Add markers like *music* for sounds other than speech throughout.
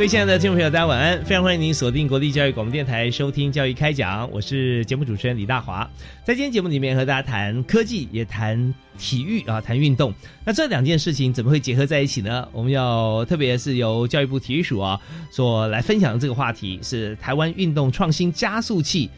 各位亲爱的听众朋友，大家晚安！非常欢迎您锁定国立教育广播电台收听《教育开讲》，我是节目主持人李大华。在今天节目里面和大家谈科技，也谈体育啊，谈运动。那这两件事情怎么会结合在一起呢？我们要特别是由教育部体育署啊所来分享的这个话题，是台湾运动创新加速器。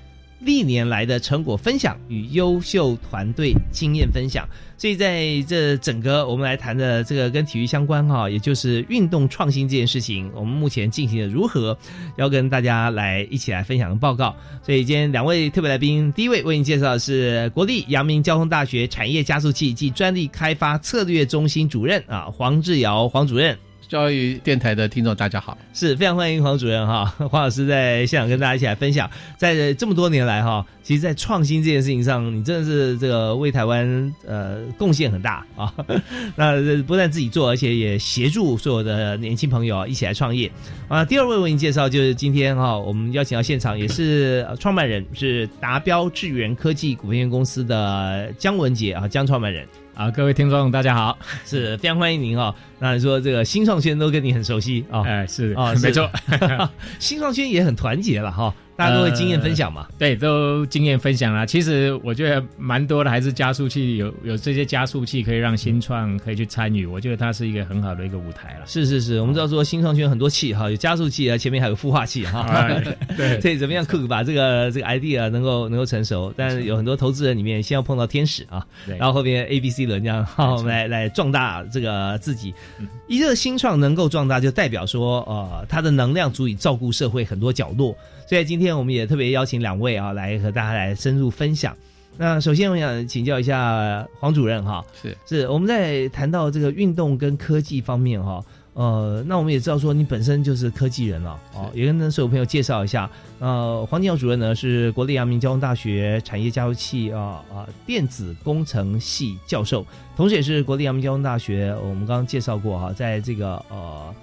历年来的成果分享与优秀团队经验分享，所以在这整个我们来谈的这个跟体育相关哈，也就是运动创新这件事情，我们目前进行的如何，要跟大家来一起来分享的报告。所以今天两位特别来宾，第一位为您介绍的是国立阳明交通大学产业加速器及专利开发策略中心主任啊黄志尧黄主任。教育电台的听众，大家好，是非常欢迎黄主任哈，*laughs* 黄老师在现场跟大家一起来分享，在这么多年来哈，其实，在创新这件事情上，你真的是这个为台湾呃贡献很大啊。*laughs* 那不但自己做，而且也协助所有的年轻朋友一起来创业啊。第二位为您介绍就是今天哈，我们邀请到现场也是创办人是达标智源科技股份有限公司的姜文杰啊，姜创办人。啊，各位听众，大家好，是非常欢迎您哦。那你说这个新创圈都跟你很熟悉啊？哎，是啊，没错，*laughs* 新创圈也很团结了哈。大家都会经验分享嘛？对，都经验分享啦。其实我觉得蛮多的，还是加速器有有这些加速器可以让新创可以去参与。我觉得它是一个很好的一个舞台了。是是是，我们知道说新创圈很多器哈，有加速器啊，前面还有孵化器哈。*laughs* 对，*laughs* 所以怎么样 cook 把这个这个 idea 能够能够成熟？但是有很多投资人里面先要碰到天使啊，然后后面 A B C 轮这样好来来壮大这个自己。一个新创能够壮大，就代表说呃，它的能量足以照顾社会很多角落。所以今天我们也特别邀请两位啊，来和大家来深入分享。那首先我想请教一下黄主任哈，是是我们在谈到这个运动跟科技方面哈，呃，那我们也知道说你本身就是科技人了哦，也跟所有朋友介绍一下。呃，黄金耀主任呢是国立阳明交通大学产业加速器啊啊电子工程系教授，同时也是国立阳明交通大学我们刚刚介绍过哈，在这个呃。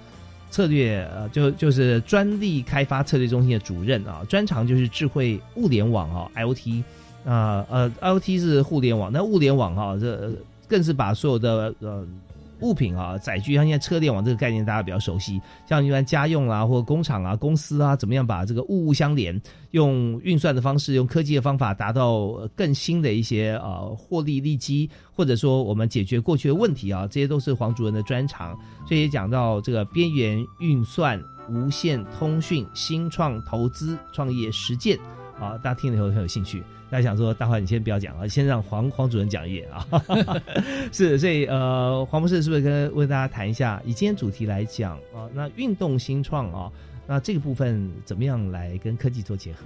策略呃，就就是专利开发策略中心的主任啊，专长就是智慧物联网啊，IOT 啊呃，IOT 是互联网，那物联网哈，这更是把所有的呃。物品啊，载具，像现在车联网这个概念大家比较熟悉，像一般家用啊，或工厂啊、公司啊，怎么样把这个物物相连，用运算的方式，用科技的方法，达到更新的一些呃获利利基，或者说我们解决过去的问题啊，这些都是黄主任的专长。所以讲到这个边缘运算、无线通讯、新创投资、创业实践好，大家听了以后很有兴趣。大家想说，大华你先不要讲啊，先让黄黄主任讲一页啊。*laughs* 是，所以呃，黄博士是不是跟为大家谈一下？以今天主题来讲啊，那运动新创啊，那这个部分怎么样来跟科技做结合？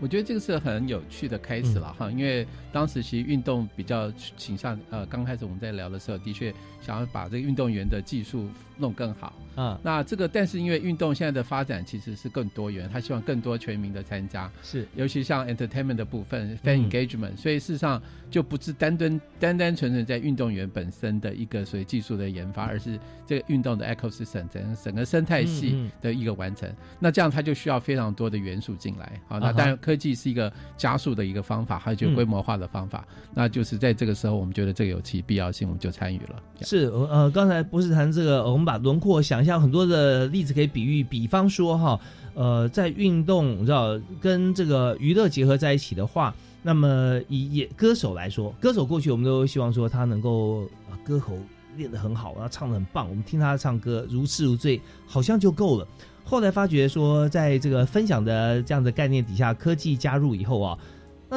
我觉得这个是很有趣的开始了哈，因为当时其实运动比较倾向呃，刚开始我们在聊的时候，的确想要把这个运动员的技术。弄更好啊！那这个，但是因为运动现在的发展其实是更多元，他希望更多全民的参加，是尤其像 entertainment 的部分，fan engagement，所以事实上就不是单单单单纯纯在运动员本身的一个所谓技术的研发，而是这个运动的 ecosystem 整整个生态系的一个完成。那这样它就需要非常多的元素进来。好，那当然科技是一个加速的一个方法，还有就规模化的方法。那就是在这个时候，我们觉得这个有其必要性，我们就参与了。是呃，刚才不是谈这个我们。把轮廓想象很多的例子可以比喻，比方说哈，呃，在运动，你知道跟这个娱乐结合在一起的话，那么以也歌手来说，歌手过去我们都希望说他能够歌喉练得很好，然后唱得很棒，我们听他唱歌如痴如醉，好像就够了。后来发觉说，在这个分享的这样的概念底下，科技加入以后啊。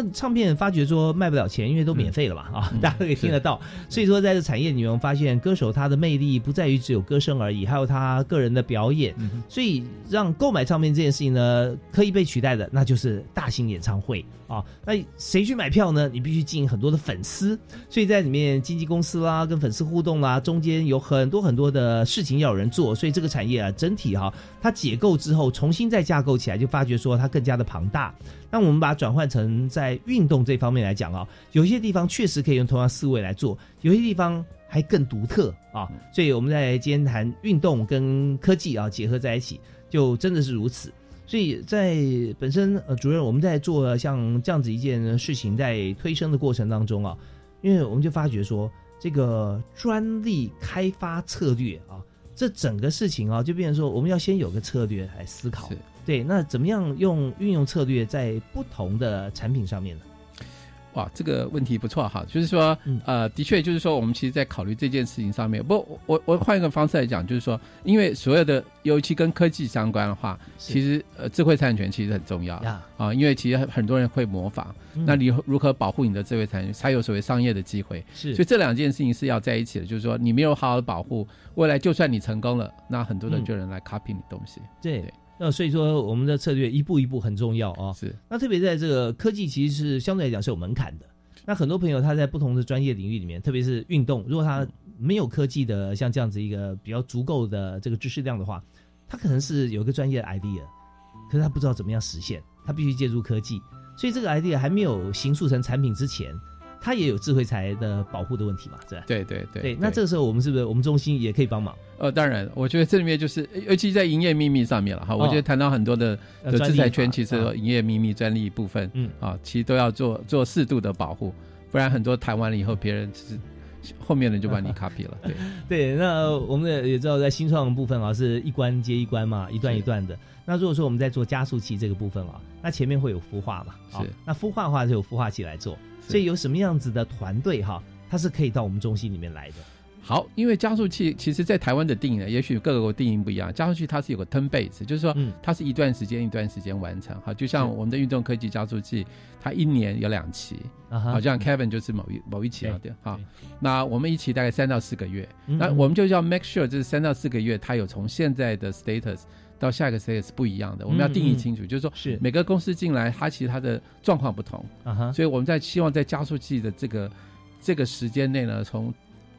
那唱片发觉说卖不了钱，因为都免费了嘛啊，大家都可以听得到。所以说，在这产业里面，发现歌手他的魅力不在于只有歌声而已，还有他个人的表演。所以，让购买唱片这件事情呢，可以被取代的，那就是大型演唱会啊。那谁去买票呢？你必须经营很多的粉丝，所以在里面经纪公司啦，跟粉丝互动啦，中间有很多很多的事情要有人做。所以这个产业啊，整体哈，它解构之后，重新再架构起来，就发觉说它更加的庞大。那我们把它转换成在运动这方面来讲啊，有些地方确实可以用同样思维来做，有些地方还更独特啊。所以我们在今天谈运动跟科技啊结合在一起，就真的是如此。所以在本身呃，主任我们在做像这样子一件事情，在推升的过程当中啊，因为我们就发觉说，这个专利开发策略啊，这整个事情啊，就变成说我们要先有个策略来思考。对，那怎么样用运用策略在不同的产品上面呢？哇，这个问题不错哈，就是说，呃，的确就是说，我们其实，在考虑这件事情上面，不，我我换一个方式来讲，就是说，因为所有的尤其跟科技相关的话，其实呃，智慧产权其实很重要啊，因为其实很多人会模仿，那你如何保护你的智慧产权，才有所谓商业的机会？是，所以这两件事情是要在一起的，就是说，你没有好好的保护，未来就算你成功了，那很多人就能来 copy 你东西，对。那所以说，我们的策略一步一步很重要啊。是。那特别在这个科技，其实是相对来讲是有门槛的。那很多朋友他在不同的专业领域里面，特别是运动，如果他没有科技的像这样子一个比较足够的这个知识量的话，他可能是有一个专业的 idea，可是他不知道怎么样实现，他必须借助科技。所以这个 idea 还没有形塑成产品之前。它也有智慧财的保护的问题嘛？对对对对对。那这个时候我们是不是我们中心也可以帮忙？呃，当然，我觉得这里面就是尤其在营业秘密上面了哈。我觉得谈到很多的的制裁权，其实营业秘密专利部分，嗯啊，其实都要做做适度的保护，不然很多谈完了以后，别人是后面人就把你 copy 了。*laughs* 对对，那我们也知道，在新创部分啊，是一关接一关嘛，一段一段的。那如果说我们在做加速器这个部分啊，那前面会有孵化嘛？是。那孵化的话就有孵化器来做。所以有什么样子的团队哈，它是可以到我们中心里面来的。好，因为加速器其实，在台湾的定义呢，也许各个国定义不一样。加速器它是有个 turn base，就是说，它是一段时间一段时间完成。好，就像我们的运动科技加速器，它一年有两期，好像 Kevin 就是某一某一期的。好，那我们一期大概三到四个月，那我们就要 make sure 这三到四个月，它有从现在的 status 到下一个 stage 是不一样的，我们要定义清楚，就是说，是每个公司进来，它其实它的状况不同，啊哈所以我们在希望在加速器的这个这个时间内呢，从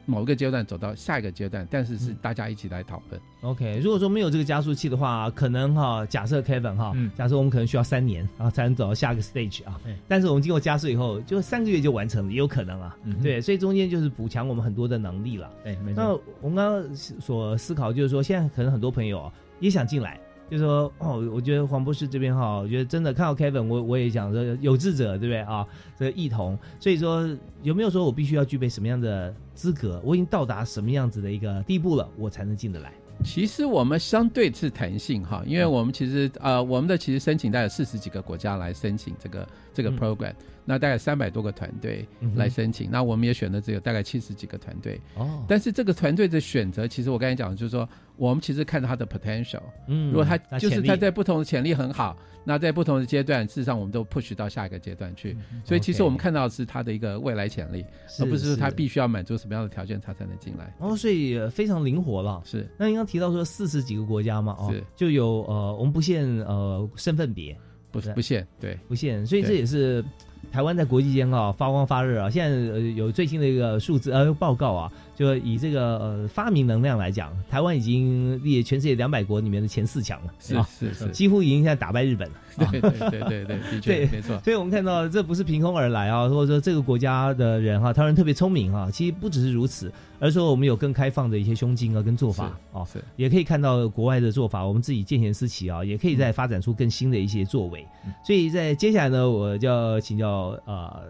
某一个阶段走到下一个阶段，但是是大家一起来讨论。OK，如果说没有这个加速器的话，可能哈，假设 Kevin 哈，假设我们可能需要三年啊才能走到下一个 stage 啊，但是我们经过加速以后，就三个月就完成了，也有可能啊。对，所以中间就是补强我们很多的能力了。对，没错。那我们刚刚所思考就是说，现在可能很多朋友也想进来。就说哦，我觉得黄博士这边哈，我觉得真的看到 Kevin，我我也想说有志者，对不对啊？这个异同，所以说有没有说我必须要具备什么样的资格？我已经到达什么样子的一个地步了，我才能进得来？其实我们相对是弹性哈，因为我们其实呃，我们的其实申请大概四十几个国家来申请这个这个 program。那大概三百多个团队来申请，那我们也选的只有大概七十几个团队。哦，但是这个团队的选择，其实我刚才讲的就是说，我们其实看到他的 potential。嗯，如果他就是他在不同的潜力很好，那在不同的阶段，事实上我们都 push 到下一个阶段去。所以其实我们看到的是他的一个未来潜力，而不是说他必须要满足什么样的条件他才能进来。哦，所以非常灵活了。是。那您刚提到说四十几个国家嘛，哦，就有呃，我们不限呃身份别，不不限，对，不限。所以这也是。台湾在国际间啊发光发热啊！现在呃有最新的一个数字呃报告啊，就以这个呃发明能量来讲，台湾已经列全世界两百国里面的前四强了，是是是，几乎已经现在打败日本了。*laughs* 对对对对对，的确没错。所以我们看到这不是凭空而来啊，或者说这个国家的人哈，他人特别聪明哈，其实不只是如此，而是说我们有更开放的一些胸襟啊跟做法啊，是也可以看到国外的做法，我们自己见贤思齐啊，也可以再发展出更新的一些作为。所以在接下来呢，我就要请教呃。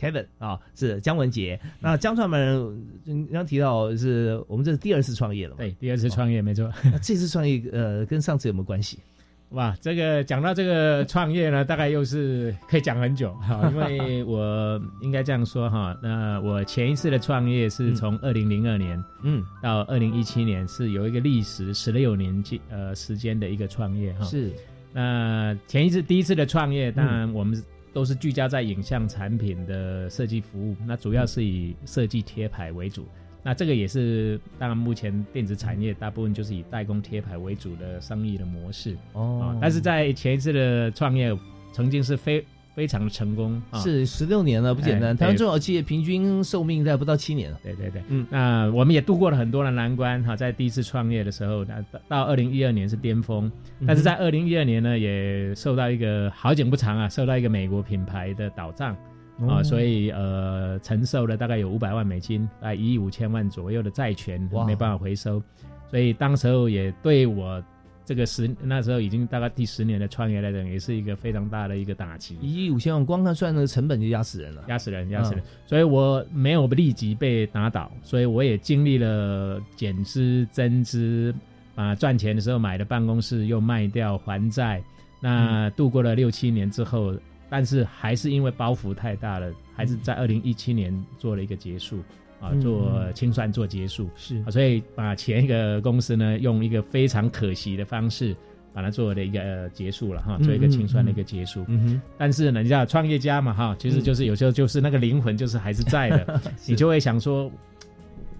Kevin 啊，是姜文杰。那姜创办人刚刚提到是我们这是第二次创业了嘛？对，第二次创业没错。这次创业呃，跟上次有没有关系？*laughs* 哇，这个讲到这个创业呢，大概又是可以讲很久 *laughs* 哈，因为我应该这样说哈，那我前一次的创业是从二零零二年嗯，到二零一七年，是有一个历时十六年间呃时间的一个创业哈。是那前一次第一次的创业，当然我们都是聚焦在影像产品的设计服务，那主要是以设计贴牌为主。那这个也是，当然目前电子产业大部分就是以代工贴牌为主的生意的模式哦。，但是在前一次的创业，曾经是非非常的成功啊。是十六年了，不简单。哎台湾中小企业平均寿命在不到七年了。对对对，嗯那我们也度过了很多的难关哈，在第一次创业的时候，那到到二零一二年是巅峰，嗯但是在二零一二年呢，也受到一个好景不长啊，受到一个美国品牌的倒账哦啊，所以呃承受了大概有五百万美金，大概一亿五千万左右的债权没办法回收，所以当时候也对我这个十那时候已经大概第十年的创业来讲，也是一个非常大的一个打击。一亿五千万，光看算那个成本就压死人了。压死人，压死人。所以我没有立即被打倒，所以我也经历了减资、增资，啊，赚钱的时候买的办公室又卖掉还债，那度过了六七年之后，但是还是因为包袱太大了，还是在二零一七年做了一个结束。啊，嗯做清算做结束，是。啊，所以把前一个公司呢，用一个非常可惜的方式，把它做了一个、呃、结束了哈，做一个清算的一个结束。嗯哼，但是呢，你知道创业家嘛哈，其实就是有时候就是那个灵魂就是还是在的，*laughs* 你就会想说，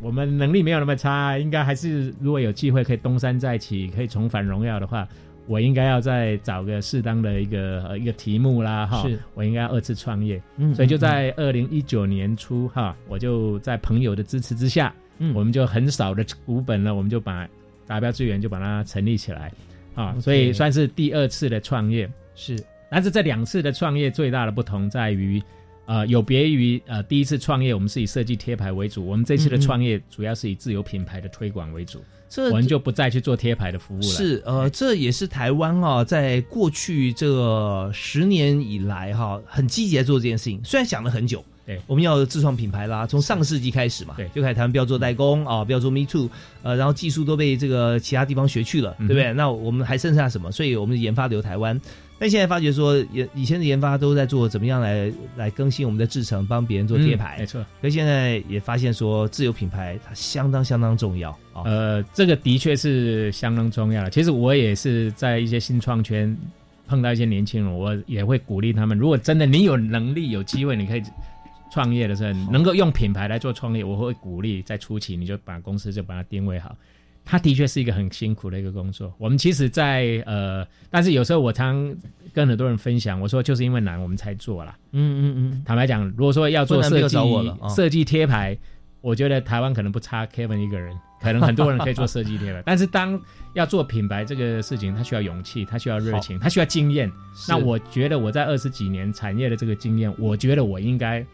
我们能力没有那么差，应该还是如果有机会可以东山再起，可以重返荣耀的话，我应该要再找个适当的一个、呃、一个题目啦哈是，我应该要二次创业，嗯所以就在二零一九年初哈，我就在朋友的支持之下，嗯。我们就很少的股本呢，我们就把达标资源就把它成立起来啊所以算是第二次的创业。是。但是这两次的创业最大的不同在于，呃，有别于呃第一次创业我们是以设计贴牌为主，我们这次的创业主要是以自有品牌的推广为主，这我们就不再去做贴牌的服务了。是呃，这也是台湾啊，在过去这十年以来哈、很积极在做这件事情。虽然想了很久，对我们要自创品牌啦，从上个世纪开始嘛，对就开始台湾不要做代工啊，不要做 Me Too，呃，然后技术都被这个其他地方学去了，对不对？那我们还剩下什么？所以我们研发留台湾。但现在发觉说，以以前的研发都在做怎么样来来更新我们的制程，帮别人做贴牌。嗯没错。可是现在也发现说，自有品牌它相当相当重要啊。呃，这个的确是相当重要的。其实我也是在一些新创圈碰到一些年轻人，我也会鼓励他们，如果真的你有能力、有机会，你可以创业的时候，能够用品牌来做创业，我会鼓励在初期你就把公司就把它定位好。它的确是一个很辛苦的一个工作。我们其实在，呃，但是有时候我常跟很多人分享，我说就是因为难，我们才做啦。嗯嗯嗯，坦白讲，如果说要做设计设计贴牌，我觉得台湾可能不差 Kevin 一个人，可能很多人可以做设计贴牌。*laughs* 但是当要做品牌这个事情，它需要勇气，它需要热情，它需要经验。那我觉得我在二十几年产业的这个经验，我觉得我应该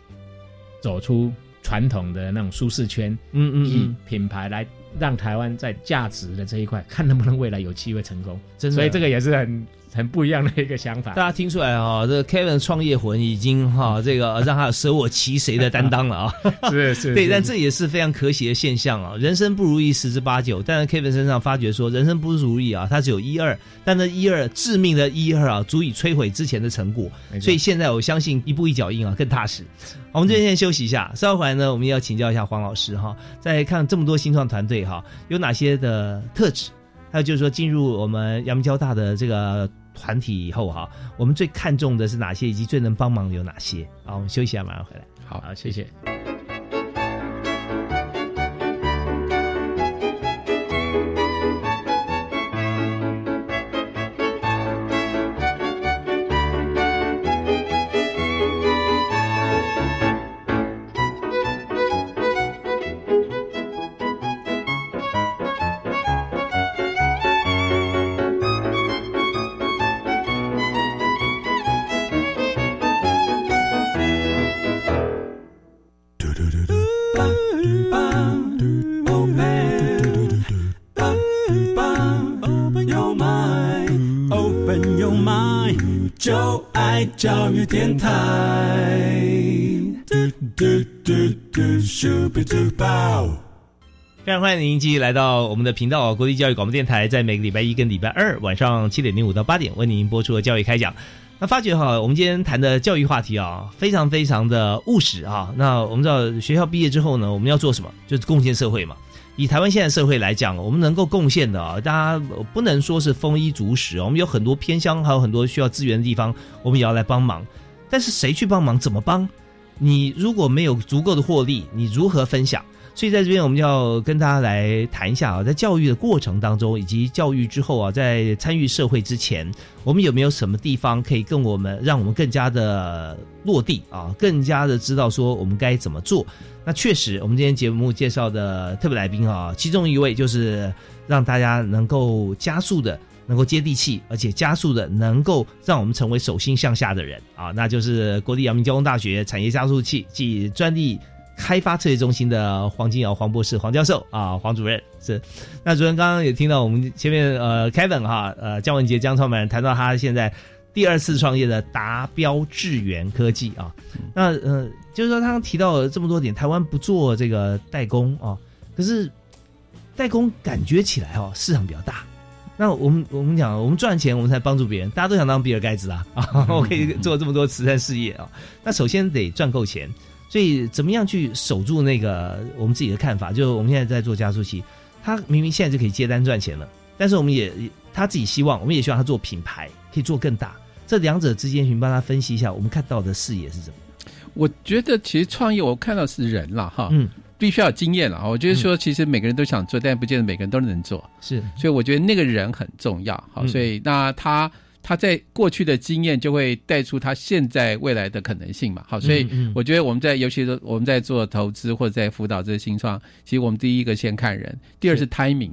走出传统的那种舒适圈，以嗯嗯以，品牌来让台湾在价值的这一块，看能不能未来有机会成功。真的所以这个也是很很不一样的一个想法大。家听出来哈、这个 Kevin 创业魂已经哈、这个 *laughs* 让他有舍我其谁的担当了啊。*laughs* 是是对，但这也是非常可喜的现象啊。人生不如意十之八九，但是 Kevin 身上发觉说，人生不如意啊，他只有一二，但那一二致命的一二啊，足以摧毁之前的成果。所以现在我相信一步一脚印啊，更踏实。我们这边先休息一下，稍后回来呢，我们要请教一下黄老师哈，在看这么多新创团队哈，有哪些的特质？还有就是说，进入我们阳明交大的这个团体以后哈，我们最看重的是哪些，以及最能帮忙的有哪些？好，我们休息一下，马上回来。好，谢谢。欢迎您继续来到我们的频道国立教育广播电台，在每个礼拜一跟礼拜二晚上七点零五到八点为您播出的教育开讲。那发觉哈，我们今天谈的教育话题啊，非常非常的务实啊。那我们知道学校毕业之后呢，我们要做什么？就是贡献社会嘛。以台湾现在社会来讲，我们能够贡献的啊，大家不能说是丰衣足食，我们有很多偏乡，还有很多需要资源的地方，我们也要来帮忙。但是谁去帮忙？怎么帮？你如果没有足够的获利，你如何分享？所以在这边，我们要跟大家来谈一下啊，在教育的过程当中，以及教育之后啊，在参与社会之前，我们有没有什么地方可以跟我们，让我们更加的落地啊，更加的知道说我们该怎么做？那确实，我们今天节目介绍的特别来宾啊，其中一位就是让大家能够加速的，能够接地气，而且加速的能够让我们成为手心向下的人啊，那就是国立阳明交通大学产业加速器及专利。开发策略中心的黄金瑶黄博士黄教授啊黄主任是，那主任刚刚也听到我们前面呃 Kevin 哈呃姜文杰姜创办人谈到他现在第二次创业的达标智源科技啊，那呃就是说他刚提到了这么多点，台湾不做这个代工啊，可是代工感觉起来哦市场比较大，那我们我们讲我们赚钱我们才帮助别人，大家都想当比尔盖茨啊啊，我可以做这么多慈善事业啊，那首先得赚够钱。所以，怎么样去守住那个我们自己的看法？就是我们现在在做加速器，他明明现在就可以接单赚钱了，但是我们也他自己希望，我们也希望他做品牌可以做更大。这两者之间，请帮他分析一下，我们看到的视野是什么？我觉得其实创业，我看到是人了哈，嗯，必须要有经验了。我觉得说，其实每个人都想做，但不见得每个人都能做。是，所以我觉得那个人很重要。好，所以那他。他在过去的经验就会带出他现在未来的可能性嘛？好，所以我觉得我们在尤其是我们在做投资或者在辅导这些新创，其实我们第一个先看人，第二是 timing，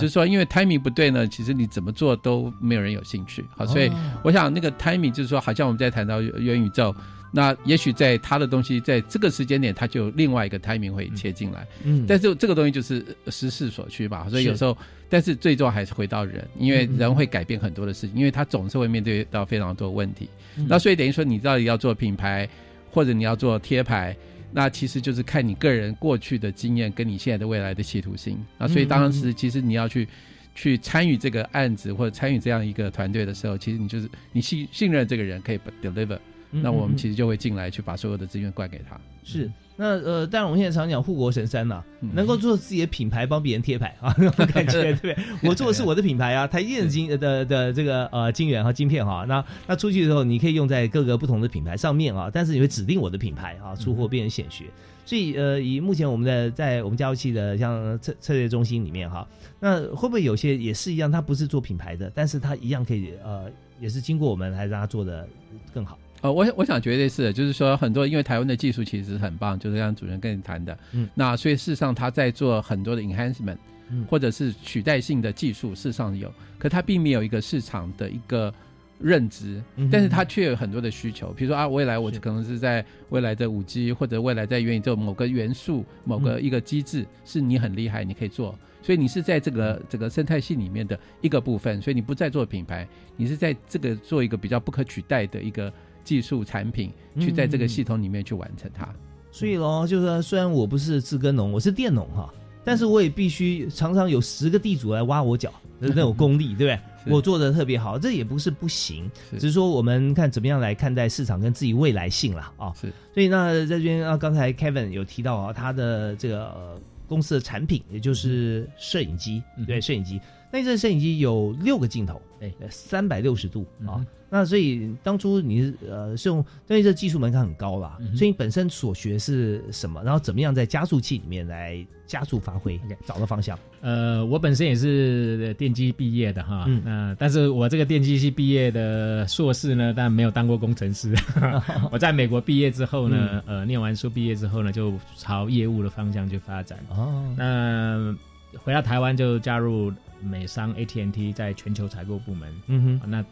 就是说因为 timing 不对呢，其实你怎么做都没有人有兴趣。好，所以我想那个 timing 就是说，好像我们在谈到元宇宙。那也许在他的东西在这个时间点，他就另外一个 timing 会切进来。嗯，但是这个东西就是时势所趋吧，所以有时候，但是最终还是回到人，因为人会改变很多的事情，因为他总是会面对到非常多问题。那所以等于说，你到底要做品牌，或者你要做贴牌，那其实就是看你个人过去的经验跟你现在的未来的企图心。那所以当时其实你要去去参与这个案子或者参与这样一个团队的时候，其实你就是你信信任这个人可以 deliver。那我们其实就会进来去把所有的资源灌给他。是，那呃，但我们现在常讲护国神山呐，能够做自己的品牌，帮别人贴牌 *laughs* 啊，那种 *laughs* 感觉对不对？我做的是我的品牌啊，台积电晶的的这个呃晶圆和晶片哈，那那出去的时候你可以用在各个不同的品牌上面啊，但是你会指定我的品牌啊，出货变成显学。所以呃，以目前我们的在我们加速器的像策策略中心里面哈，那会不会有些也是一样，它不是做品牌的，但是它一样可以呃，也是经过我们来让它做的更好。呃，我我想绝对是，就是说很多，因为台湾的技术其实很棒，就是像主任跟你谈的，嗯，那所以事实上他在做很多的 enhancement，嗯，或者是取代性的技术，事实上有，可他并没有一个市场的一个认知，但是他却有很多的需求，比如说啊，未来我可能是在未来的五 G 或者未来在元宇宙某个元素、某个一个机制是你很厉害，你可以做，所以你是在这个这个生态系里面的一个部分，所以你不再做品牌，你是在这个做一个比较不可取代的一个。技术产品去在这个系统里面去完成它，所以咯，就是说，虽然我不是自耕农，我是佃农哈，但是我也必须常常有十个地主来挖我脚，那种功力，*laughs* 对不对？我做的特别好，这也不是不行，只是说我们看怎么样来看待市场跟自己未来性了啊。是，所以那在这边啊，刚才 Kevin 有提到啊，他的这个公司的产品，也就是摄影机，对，摄影机。那这摄影机有六个镜头，哎，三百六十度啊。那所以当初你是呃是用，因为这技术门槛很高啦，所以你本身所学是什么？然后怎么样在加速器里面来加速发挥，找到方向？呃，我本身也是电机毕业的哈，那但是我这个电机系毕业的硕士呢，但没有当过工程师。*laughs* 我在美国毕业之后呢，呃，念完书毕业之后呢，就朝业务的方向去发展。哦，那回到台湾就加入美商 AT&T 在全球采购部门。嗯哼，那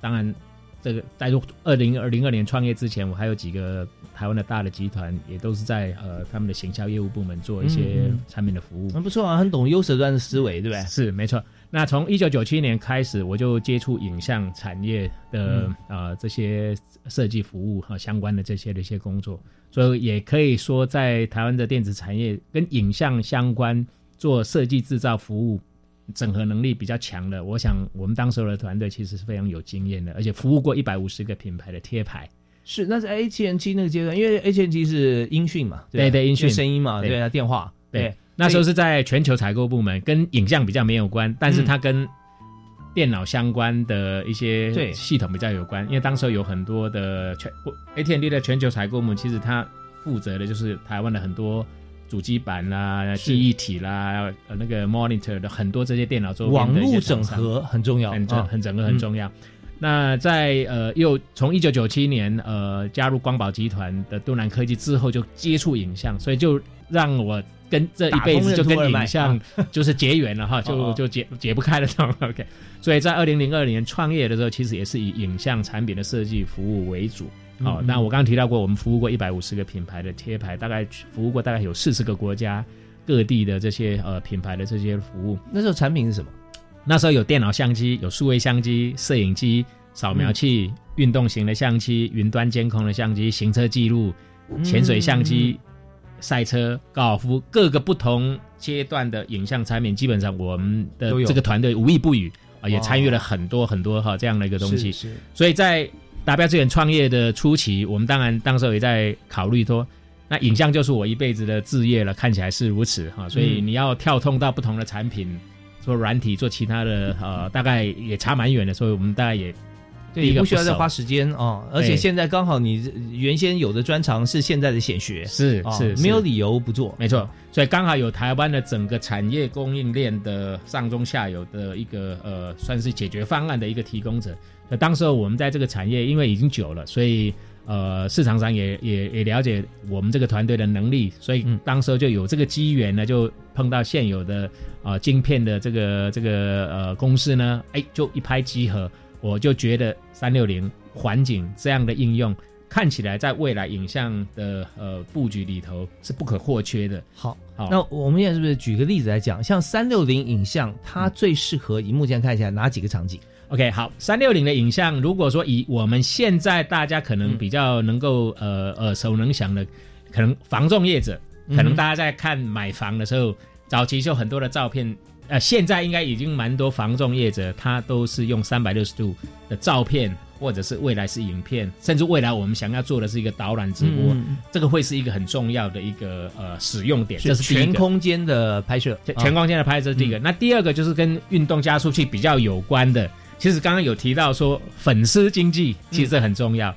当然。这个在二零二零二年创业之前，我还有几个台湾的大的集团，也都是在呃他们的行销业务部门做一些产品的服务。很不错啊，很懂优势端的思维，对不对？是没错。那从一九九七年开始，我就接触影像产业的呃这些设计服务和相关的这些的一些工作，所以也可以说，在台湾的电子产业跟影像相关做设计制造服务。整合能力比较强的，我想我们当时的团队其实是非常有经验的，而且服务过一百五十个品牌的贴牌。是，那是 A 7 N 七那个阶段，因为 A 7 N 七是音讯嘛，对对，音讯声音嘛，对啊，电话，对，那时候是在全球采购部门，跟影像比较没有关，但是它跟电脑相关的一些系统比较有关，因为当时有很多的全 A T N D 的全球采购部门，其实它负责的就是台湾的很多。主机板啦、记忆体啦、呃那个 monitor 的很多这些电脑周边网络整合很重要，很重很整合很重要。那在呃又从一九九七年呃加入光宝集团的东南科技之后，就接触影像，所以就让我跟这一辈子就跟影像 *laughs* 就是结缘了哈，*laughs* 就就解解不开了这种 OK。所以在二零零二年创业的时候，其实也是以影像产品的设计服务为主。哦，那我刚刚提到过，我们服务过一百五十个品牌的贴牌，大概服务过大概有四十个国家各地的这些呃品牌的这些服务。那时候产品是什么？那时候有电脑相机、有数位相机、摄影机、扫描器、运动型的相机、云端监控的相机、行车记录、潜水相机、赛车、高尔夫，各个不同阶段的影像产品，基本上我们的这个团队无一不语啊，也参与了很多很多哈这样的一个东西。是，所以在达标资源创业的初期，我们当然当时也在考虑说，那影像就是我一辈子的志业了，看起来是如此哈，所以你要跳通到不同的产品，做软体，做其他的呃，大概也差蛮远的，所以我们大概也。对，不需要再花时间哦。而且现在刚好你原先有的专长是现在的显学，是是，没有理由不做。没错，所以刚好有台湾的整个产业供应链的上中下游的一个呃，算是解决方案的一个提供者。那当时候我们在这个产业，因为已经久了，所以呃，市场上也也也了解我们这个团队的能力，所以当时候就有这个机缘呢，就碰到现有的啊晶片的这个这个呃公司呢，哎，就一拍即合。我就觉得三六零环境这样的应用，看起来在未来影像的呃布局里头是不可或缺的。好，好，那我们现在是不是举个例子来讲，像三六零影像，它最适合以目前看起来哪几个场景？OK，好，三六零的影像，如果说以我们现在大家可能比较能够呃耳熟能详的，可能房仲业者，可能大家在看买房的时候，早期就很多的照片。呃，现在应该已经蛮多防重业者，他都是用三百六十度的照片，或者是未来是影片，甚至未来我们想要做的是一个导览直播，这个会是一个很重要的一个呃使用点。这是全空间的拍摄，全空间的拍摄第一个。那第二个就是跟运动加速器比较有关的。其实刚刚有提到说粉丝经济，其实很重要，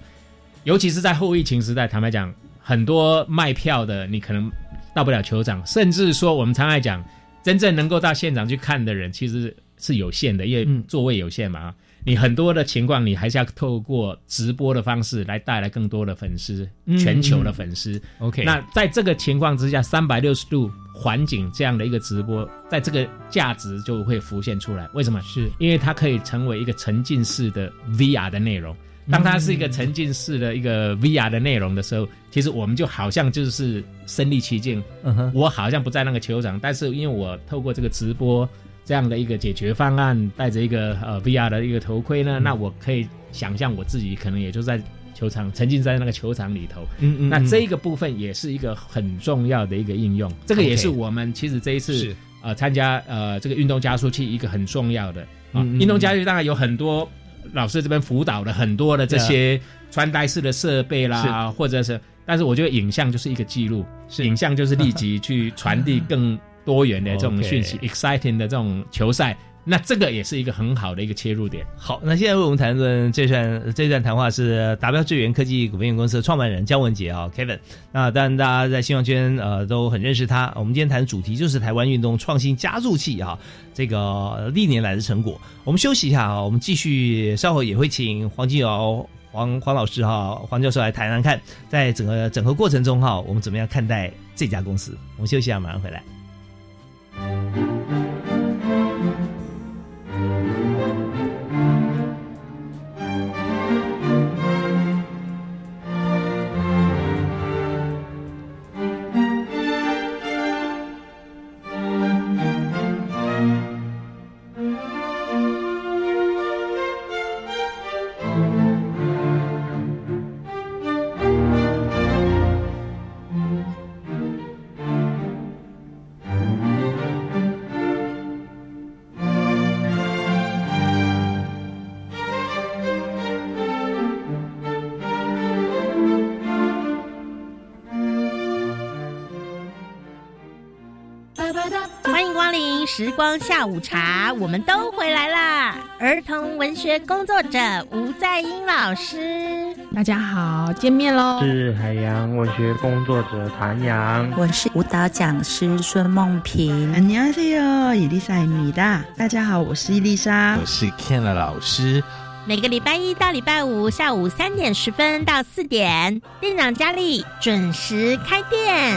尤其是在后疫情时代，坦白讲，很多卖票的你可能到不了球场，甚至说我们常爱讲。真正能够到现场去看的人其实是有限的，因为座位有限嘛。你很多的情况，你还是要透过直播的方式来带来更多的粉丝，全球的粉丝。OK，那在这个情况之下，三百六十度环境这样的一个直播，在这个价值就会浮现出来。为什么？是因为它可以成为一个沉浸式的 VR 的内容。当它是一个沉浸式的一个 VR 的内容的时候，其实我们就好像就是身临其境。嗯哼，我好像不在那个球场，但是因为我透过这个直播这样的一个解决方案，戴着一个呃 VR 的一个头盔呢，那我可以想象我自己可能也就在球场，沉浸在那个球场里头。嗯嗯，那这一个部分也是一个很重要的一个应用。这个也是我们其实这一次呃参加呃这个运动加速器一个很重要的啊，运动加速器当然有很多。老师这边辅导了很多的这些穿戴式的设备啦，或者是，但是我觉得影像就是一个记录，影像就是立即去传递 *laughs* 更多元的这种讯息，*laughs* exciting 的这种球赛。那这个也是一个很好的一个切入点。好，那现在为我们谈论这段这段谈话是达标智源科技股份有限公司的创办人姜文杰啊，Kevin。那当然大家在新闻圈呃都很认识他。我们今天谈的主题就是台湾运动创新加速器啊，这个历年来的成果。我们休息一下啊，我们继续稍后也会请黄金尧黄黄老师哈黄教授来谈谈看，在整个整合过程中哈，我们怎么样看待这家公司？我们休息一下，马上回来。文学工作者吴在英老师，大家好，见面喽！是海洋文学工作者谭阳，我是舞蹈讲师孙梦平。안녕하세요伊丽莎米达，大家好，我是伊丽莎，我是 Ken 老师。每个礼拜一到礼拜五下午三点十分到四点，店长佳丽准时开店。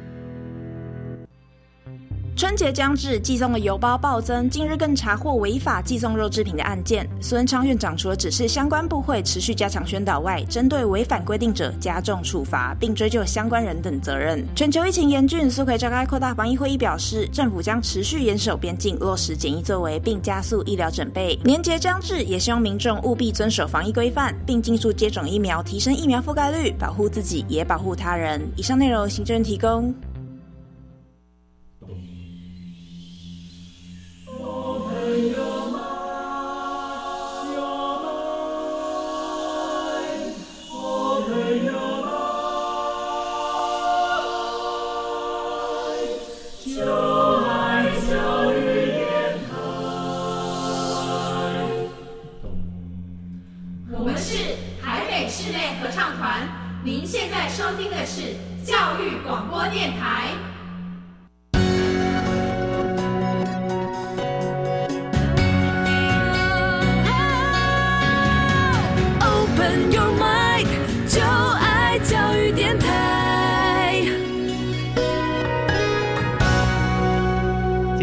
春节将至，寄送的邮包暴增。近日更查获违法寄送肉制品的案件。苏文昌院长除了指示相关部会持续加强宣导外，针对违反规定者加重处罚，并追究相关人等责任。全球疫情严峻，苏奎召开扩大防疫会议表示，政府将持续严守边境，落实检疫作为，并加速医疗准备。年节将至，也希望民众务必遵守防疫规范，并尽速接种疫苗，提升疫苗覆盖率，保护自己也保护他人。以上内容，行政提供。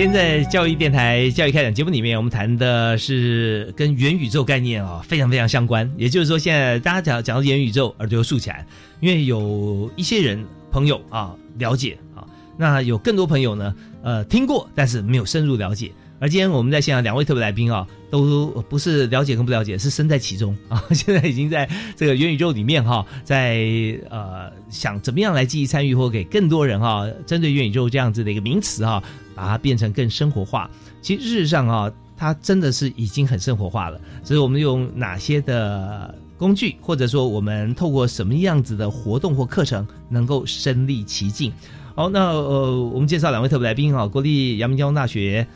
天在教育电台教育开讲节目里面，我们谈的是跟元宇宙概念啊、非常非常相关。也就是说，现在大家讲讲到元宇宙，耳朵就竖起来，因为有一些人朋友啊了解啊，那有更多朋友呢，呃听过，但是没有深入了解。而今天我们在现场两位特别来宾啊，都不是了解跟不了解，是身在其中啊，*laughs* 现在已经在这个元宇宙里面哈、在呃想怎么样来积极参与，或给更多人哈、针对元宇宙这样子的一个名词哈、把它变成更生活化。其实事实上啊，它真的是已经很生活化了，只是我们用哪些的工具，或者说我们透过什么样子的活动或课程，能够身临其境。好，那呃，我们介绍两位特别来宾哈，国立阳明交通大学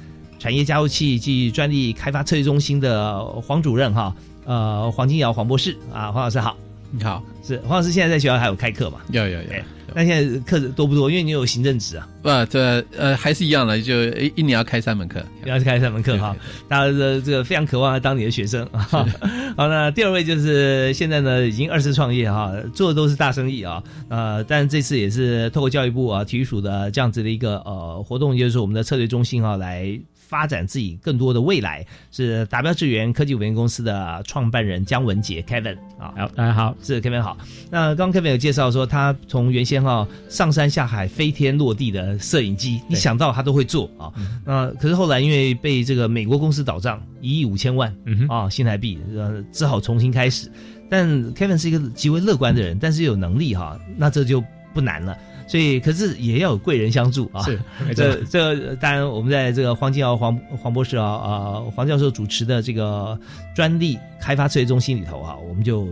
产业加速器及专利开发策略中心的黄主任哈，呃，黄金瑶黄博士啊，黄老师好，你好，是黄老师现在在学校还有开课嘛？有有有。那现在课多不多？因为你有行政职啊。不，这呃还是一样的，就一一年要开三门课，要开三门课哈。大家这这个非常渴望当你的学生啊。*laughs* 好，那第二位就是现在呢已经二次创业哈，做的都是大生意啊。呃，但这次也是透过教育部啊体育署的这样子的一个呃活动，就是我们的策略中心啊来。发展自己更多的未来，是达标智源科技有限公司的创办人姜文杰 Kevin 啊，好，大家好，是 Kevin 好。那刚刚 Kevin 有介绍说，他从原先哈上山下海、飞天落地的摄影机，你想到他都会做啊。那可是后来因为被这个美国公司倒账一亿五千万啊新台币，呃，只好重新开始。但 Kevin 是一个极为乐观的人，但是有能力哈，那这就不难了。所以，可是也要有贵人相助啊！是，*laughs* 这这当然，我们在这个黄金瑶黄黄博士啊啊黄教授主持的这个专利开发策略中心里头啊，我们就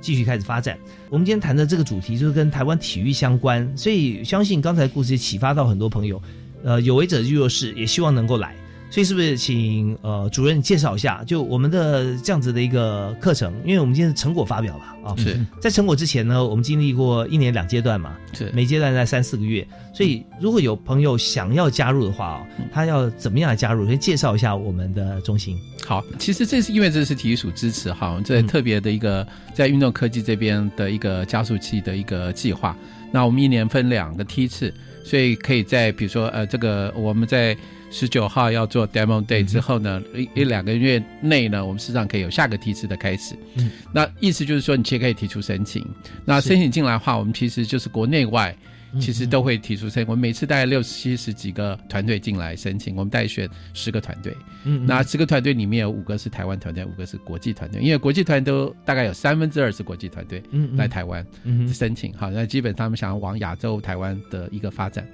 继续开始发展。我们今天谈的这个主题就是跟台湾体育相关，所以相信刚才故事启发到很多朋友，呃，有为者就若是，也希望能够来。所以是不是请呃主任介绍一下，就我们的这样子的一个课程？因为我们今天成果发表了啊，是在成果之前呢，我们经历过一年两阶段嘛，是每阶段在三四个月。所以如果有朋友想要加入的话哦，他要怎么样来加入？先介绍一下我们的中心。好，其实这是因为这是体育署支持哈，这特别的一个在运动科技这边的一个加速器的一个计划。那我们一年分两个梯次，所以可以在比如说呃这个我们在。十九号要做 demo day 之后呢，一一两个月内呢，我们实际上可以有下个梯次的开始。嗯，那意思就是说，你其实可以提出申请。那申请进来的话，我们其实就是国内外其实都会提出申请。我们每次大概六七十几个团队进来申请，我们大概选十个团队。嗯那十个团队里面有五个是台湾团队，五个是国际团队。因为国际团都大概有三分之二是国际团队来台湾申请。好，那基本上他们想要往亚洲、台湾的一个发展。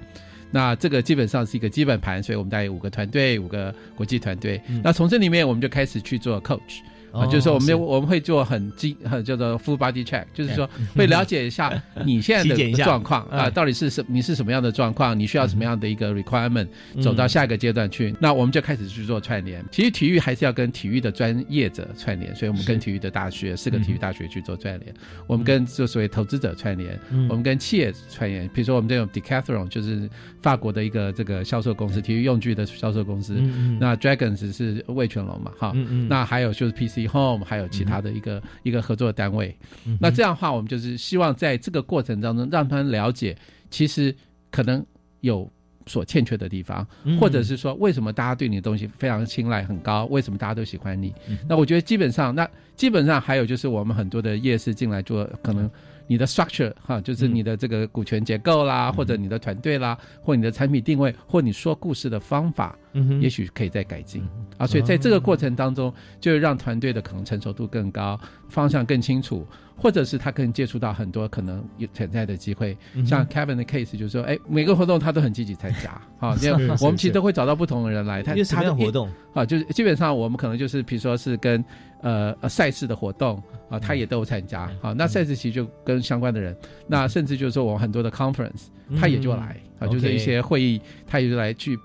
那这个基本上是一个基本盘，所以我们大概有五个团队，五个国际团队。嗯那从这里面我们就开始去做 coach。就是说我们是。我们会做很精 *laughs* 很叫做 full body check，就是说 *laughs* 嗯。会了解一下你现在的 *laughs* 状况啊，嗯到底是什你是什么样的状况，你需要什么样的一个 requirement，嗯走到下一个阶段去。那我们就开始去做串联。其实体育还是要跟体育的专业者串联，所以我们跟体育的大学四个体育大学去做串联，我们跟就所谓投资者串联，嗯。我们跟企业串联。比如说我们这种 Decathlon 就是法国的一个这个销售公司，体育用具的销售公司。那 Dragons 是魏全龙嘛，哈，那还有就是 PC Home，还有其他的一个、一个合作单位。嗯那这样的话，我们就是希望在这个过程当中，让他们了解，其实可能有所欠缺的地方，嗯或者是说为什么大家对你的东西非常青睐很高，为什么大家都喜欢你？嗯那我觉得基本上，那基本上还有就是我们很多的夜市进来做，可能你的 structure 哈，就是嗯。你的这个股权结构啦，或者你的团队啦，或你的产品定位，或你说故事的方法，也许可以再改进。啊。所以在这个过程当中，就让团队的可能成熟度更高，方向更清楚，或者是他更接触到很多可能有潜在的机会。嗯像 Kevin 的 case 就是说，哎，每个活动他都很积极参加，*laughs* 啊，因为是是。我们其实都会找到不同的人来，他他的活动？啊，就是基本上我们可能就是比如说是跟呃呃赛事的活动啊，他也都有参加啊。那赛事其实就跟相关的人，那甚至就是说我们很多的 conference，他也就来啊，就是一些会议，他也就来去。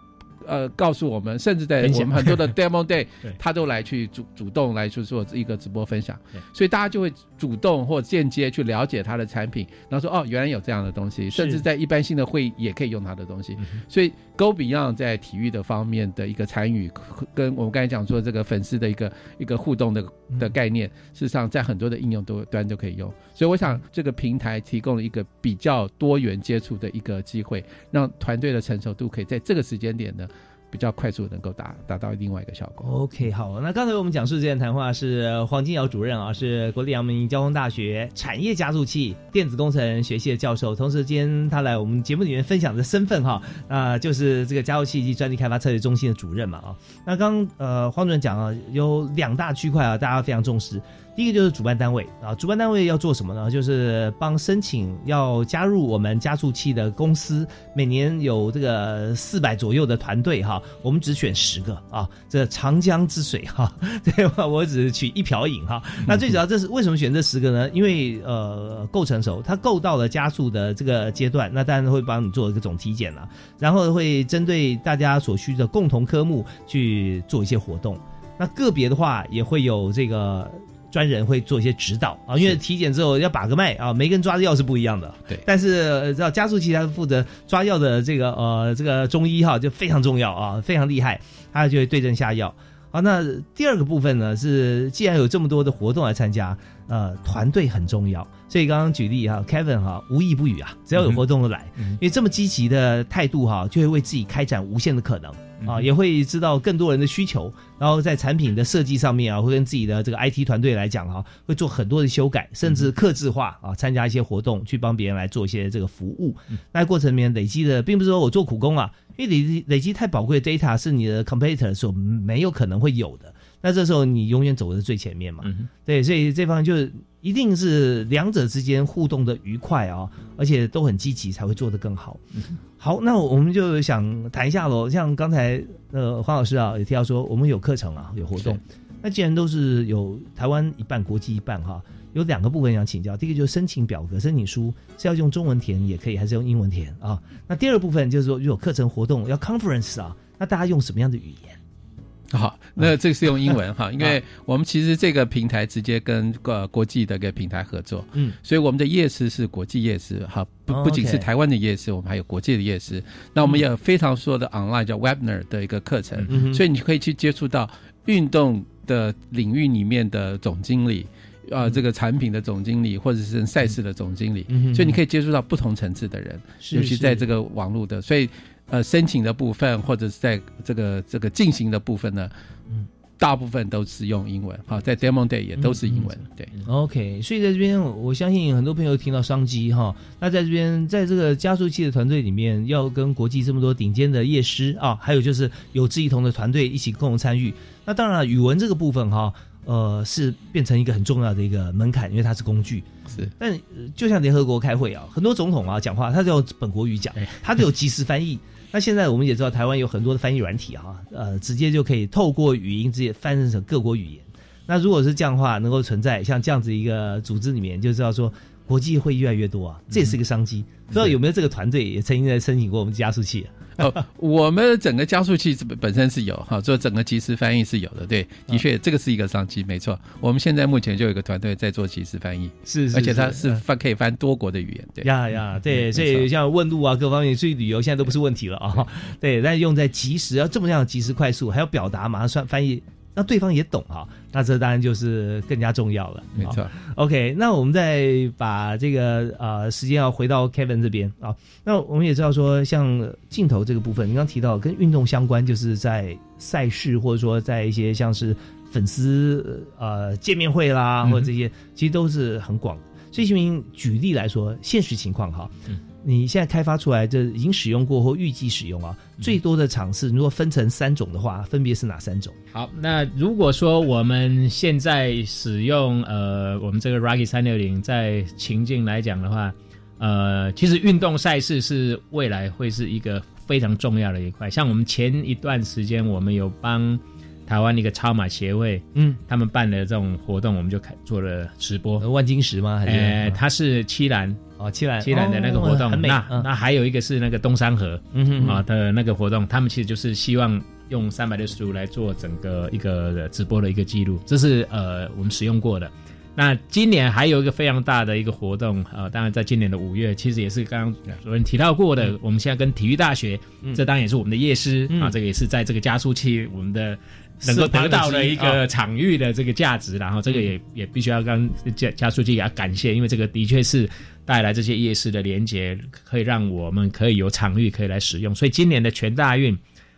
呃，告诉我们，甚至在我们很多的 *laughs* demo day，他都来去主主动来去做一个直播分享。对，所以大家就会主动或间接去了解他的产品，然后说哦，原来有这样的东西，甚至在一般性的会议也可以用他的东西。所以 Go Beyond 在体育的方面的一个参与，跟我们刚才讲说这个粉丝的一个一个互动的的概念，事实上在很多的应用都端都可以用。所以我想这个平台提供了一个比较多元接触的一个机会，让团队的成熟度可以在这个时间点呢。比较快速能够达达到另外一个效果。OK，好，那刚才我们讲述这段谈话是黄金瑶主任啊，是国立阳明交通大学产业加速器电子工程学系的教授，同时今天他来我们节目里面分享的身份哈，啊、就是这个加速器及专利开发策略中心的主任嘛啊。那刚呃黄主任讲啊，有两大区块啊，大家非常重视。第一个就是主办单位啊，主办单位要做什么呢？就是帮申请要加入我们加速器的公司，每年有这个四百左右的团队哈，我们只选十个啊，这长江之水哈，*laughs* 对吧？我只取一瓢饮哈。那最主要这是为什么选这十个呢？因为呃够成熟，它够到了加速的这个阶段，那当然会帮你做一个总体检了，然后会针对大家所需的共同科目去做一些活动。那个别的话也会有这个。专人会做一些指导啊，因为体检之后要把个脉啊，每个人抓的药是不一样的。对，但是呃知道加速器它负责抓药的这个呃这个中医哈就非常重要啊，非常厉害，他就会对症下药。好，那第二个部分呢是，既然有这么多的活动来参加，呃，团队很重要。所以刚刚举例哈，Kevin 哈无意不语啊，只要有活动都来，因为这么积极的态度哈，就会为自己开展无限的可能。啊，也会知道更多人的需求，然后在产品的设计上面啊，会跟自己的这个 IT 团队来讲哈、会做很多的修改，甚至克制化啊，参加一些活动，去帮别人来做一些这个服务。那过程里面累积的，并不是说我做苦工啊，因为累积累积太宝贵的 data 是你的 competitor 所没有可能会有的。那这时候你永远走在最前面嘛，对，所以这方面就是一定是两者之间互动的愉快啊，而且都很积极，才会做得更好。好，那我们就想谈一下喽。像刚才呃黄老师啊也提到说，我们有课程啊，有活动。那既然都是有台湾一半，国际一半哈，有两个部分想请教。第一个就是申请表格、申请书是要用中文填也可以，还是用英文填啊？那第二部分就是说，如果课程活动要 conference 啊，那大家用什么样的语言？好，那这个是用英文哈，*laughs* 因为我们其实这个平台直接跟呃国际的一个平台合作，嗯，所以我们的夜市是国际夜市哈，不哦不仅是台湾的夜市，我们还有国际的夜市。那我们也有非常多的 online 叫 Webinar 的一个课程，嗯所以你可以去接触到运动的领域里面的总经理。呃，这个产品的总经理，或者是赛事的总经理，嗯所以你可以接触到不同层次的人，是尤其在这个网络的，所以呃，申请的部分或者是在这个这个进行的部分呢，嗯大部分都是用英文，好，在 Demo Day 也都是英文，对。OK，所以在这边，我相信很多朋友听到商机哈。那在这边，在这个加速器的团队里面，要跟国际这么多顶尖的业师啊，还有就是有志一同的团队一起共同参与。那当然了，语文这个部分哈，呃，是变成一个很重要的一个门槛，因为它是工具。是，但、呃就像联合国开会啊，很多总统啊讲话，他都用本国语讲，他都有即时翻译。那现在我们也知道，台湾有很多的翻译软体啊，呃，直接就可以透过语音直接翻译成各国语言。那如果是这样的话，能够存在像这样子一个组织里面，就知道说国际会越来越多啊，这也是一个商机。不知道有没有这个团队也曾经在申请过我们加速器啊？*laughs* 哦，我们整个加速器本本身是有哈，做整个即时翻译是有的，对，的确这个是一个商机，没错。我们现在目前就有一个团队在做即时翻译，是是而且它是是翻可以翻多国的语言，对。呀呀，对，嗯所以像问路啊各方面，所以旅游现在都不是问题了啊。对，但是用在即时，要这么样即时快速，还要表达，马上算翻译，让对方也懂哈，那这当然就是更加重要了。没错好 OK，那我们再把这个呃时间要回到 Kevin 这边啊。那我们也知道说，像镜头这个部分，你刚刚提到跟运动相关，就是在赛事或者说在一些像是粉丝呃见面会啦，或者这些，其实都是很广的。所以，明举例来说，现实情况哈，嗯你现在开发出来这已经使用过或预计使用啊，嗯最多的场次，如果分成三种的话，分别是哪三种？好，那如果说我们现在使用呃我们这个 Rocky 三六零在情境来讲的话，呃，其实运动赛事是未来会是一个非常重要的一块。像我们前一段时间，我们有帮台湾一个超马协会，嗯，他们办的这种活动，我们就开做了直播。万金石吗？还是？呃，它是七兰哦，七兰。七兰的那个活动，那、嗯。那还有一个是那个东山河，嗯啊的那个活动，他们其实就是希望用三百六十度来做整个一个直播的一个记录，这是呃我们使用过的。那今年还有一个非常大的一个活动，呃，当然在今年的五月，其实也是刚刚主任提到过的，我们现在跟体育大学，嗯。这当然也是我们的夜师、嗯。啊，这个也是在这个加速器我们的能够得到的一个场域的这个价值，然后这个也也必须要跟加加书记也要感谢，因为这个的确是带来这些夜市的连接，可以让我们可以有场域可以来使用，所以今年的全大运